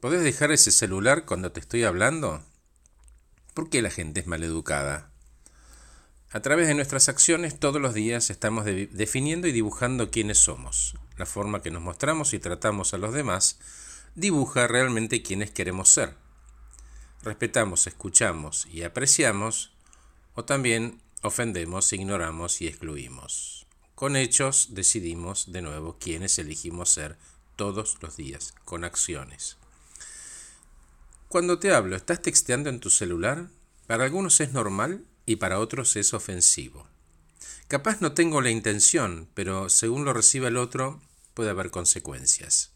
¿Podés dejar ese celular cuando te estoy hablando? ¿Por qué la gente es maleducada? A través de nuestras acciones todos los días estamos definiendo y dibujando quiénes somos. La forma que nos mostramos y tratamos a los demás dibuja realmente quiénes queremos ser. Respetamos, escuchamos y apreciamos o también ofendemos, ignoramos y excluimos. Con hechos decidimos de nuevo quiénes elegimos ser todos los días, con acciones. Cuando te hablo, ¿estás texteando en tu celular? Para algunos es normal y para otros es ofensivo. Capaz no tengo la intención, pero según lo reciba el otro, puede haber consecuencias.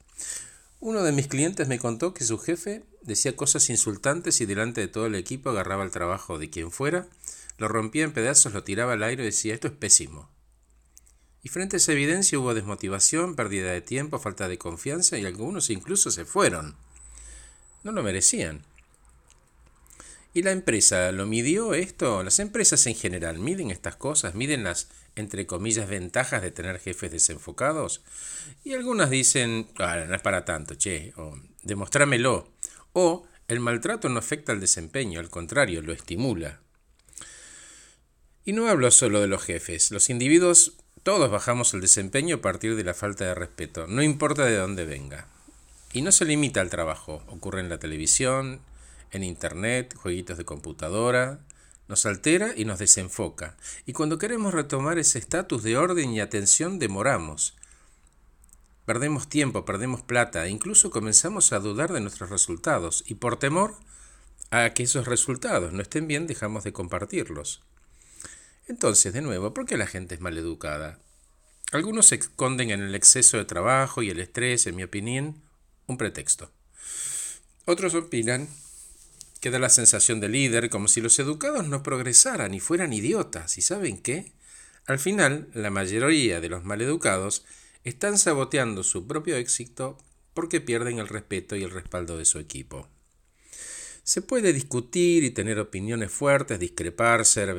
Uno de mis clientes me contó que su jefe decía cosas insultantes y delante de todo el equipo agarraba el trabajo de quien fuera, lo rompía en pedazos, lo tiraba al aire y decía esto es pésimo. Y frente a esa evidencia hubo desmotivación, pérdida de tiempo, falta de confianza y algunos incluso se fueron no lo merecían. ¿Y la empresa lo midió esto? Las empresas en general miden estas cosas, miden las, entre comillas, ventajas de tener jefes desenfocados. Y algunas dicen, no es para tanto, che, o demostrámelo. O el maltrato no afecta al desempeño, al contrario, lo estimula. Y no hablo solo de los jefes, los individuos todos bajamos el desempeño a partir de la falta de respeto, no importa de dónde venga. Y no se limita al trabajo, ocurre en la televisión, en internet, jueguitos de computadora, nos altera y nos desenfoca. Y cuando queremos retomar ese estatus de orden y atención, demoramos. Perdemos tiempo, perdemos plata, e incluso comenzamos a dudar de nuestros resultados y por temor a que esos resultados no estén bien, dejamos de compartirlos. Entonces, de nuevo, ¿por qué la gente es maleducada? Algunos se esconden en el exceso de trabajo y el estrés, en mi opinión, un pretexto. Otros opinan que da la sensación de líder, como si los educados no progresaran y fueran idiotas. ¿Y saben qué? Al final, la mayoría de los maleducados están saboteando su propio éxito porque pierden el respeto y el respaldo de su equipo. Se puede discutir y tener opiniones fuertes, discrepar, ser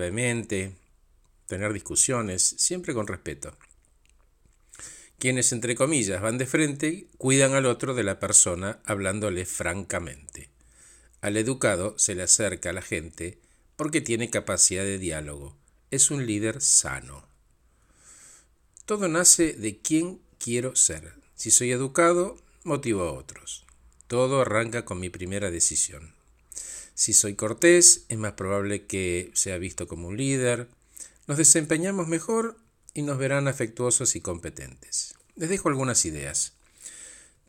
tener discusiones, siempre con respeto. Quienes, entre comillas, van de frente, cuidan al otro de la persona hablándole francamente. Al educado se le acerca a la gente porque tiene capacidad de diálogo. Es un líder sano. Todo nace de quién quiero ser. Si soy educado, motivo a otros. Todo arranca con mi primera decisión. Si soy cortés, es más probable que sea visto como un líder. Nos desempeñamos mejor y nos verán afectuosos y competentes. Les dejo algunas ideas.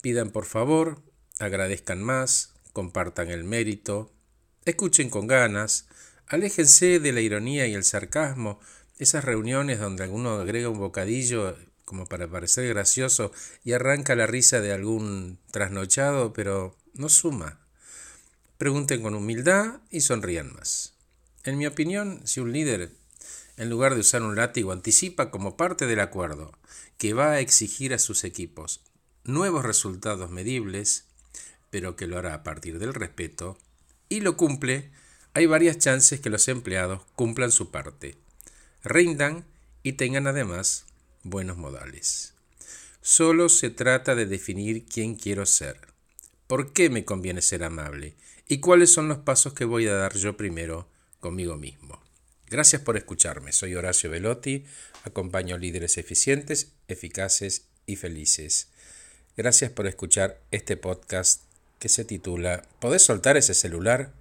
Pidan por favor, agradezcan más, compartan el mérito, escuchen con ganas, aléjense de la ironía y el sarcasmo, esas reuniones donde alguno agrega un bocadillo como para parecer gracioso y arranca la risa de algún trasnochado, pero no suma. Pregunten con humildad y sonrían más. En mi opinión, si un líder en lugar de usar un látigo, anticipa como parte del acuerdo que va a exigir a sus equipos nuevos resultados medibles, pero que lo hará a partir del respeto, y lo cumple, hay varias chances que los empleados cumplan su parte, rindan y tengan además buenos modales. Solo se trata de definir quién quiero ser, por qué me conviene ser amable y cuáles son los pasos que voy a dar yo primero conmigo mismo. Gracias por escucharme. Soy Horacio Velotti. Acompaño líderes eficientes, eficaces y felices. Gracias por escuchar este podcast que se titula ¿Podés soltar ese celular?